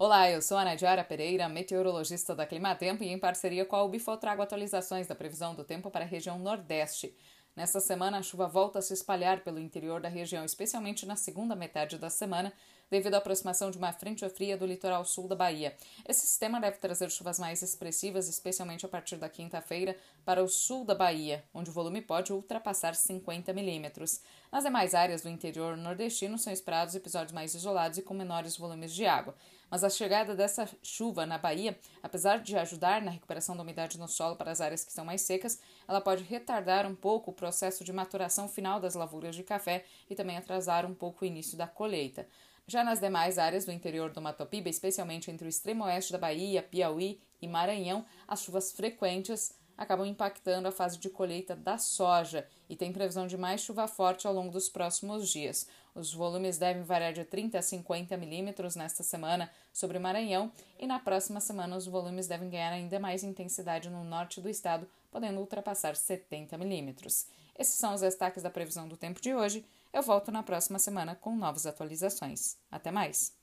Olá, eu sou a Nadiara Pereira, meteorologista da Climatempo e em parceria com a Ubifol trago atualizações da previsão do tempo para a região Nordeste. Nesta semana, a chuva volta a se espalhar pelo interior da região, especialmente na segunda metade da semana, devido à aproximação de uma frente fria do litoral sul da Bahia. Esse sistema deve trazer chuvas mais expressivas, especialmente a partir da quinta-feira, para o sul da Bahia, onde o volume pode ultrapassar 50 milímetros. Nas demais áreas do interior nordestino são esperados episódios mais isolados e com menores volumes de água. Mas a chegada dessa chuva na Bahia, apesar de ajudar na recuperação da umidade no solo para as áreas que estão mais secas, ela pode retardar um pouco o processo de maturação final das lavouras de café e também atrasar um pouco o início da colheita. Já nas demais áreas do interior do Mato Piba, especialmente entre o extremo oeste da Bahia, Piauí e Maranhão, as chuvas frequentes acabam impactando a fase de colheita da soja e tem previsão de mais chuva forte ao longo dos próximos dias. Os volumes devem variar de 30 a 50 milímetros nesta semana sobre o Maranhão e na próxima semana os volumes devem ganhar ainda mais intensidade no norte do estado, podendo ultrapassar 70 milímetros. Esses são os destaques da previsão do tempo de hoje. Eu volto na próxima semana com novas atualizações. Até mais!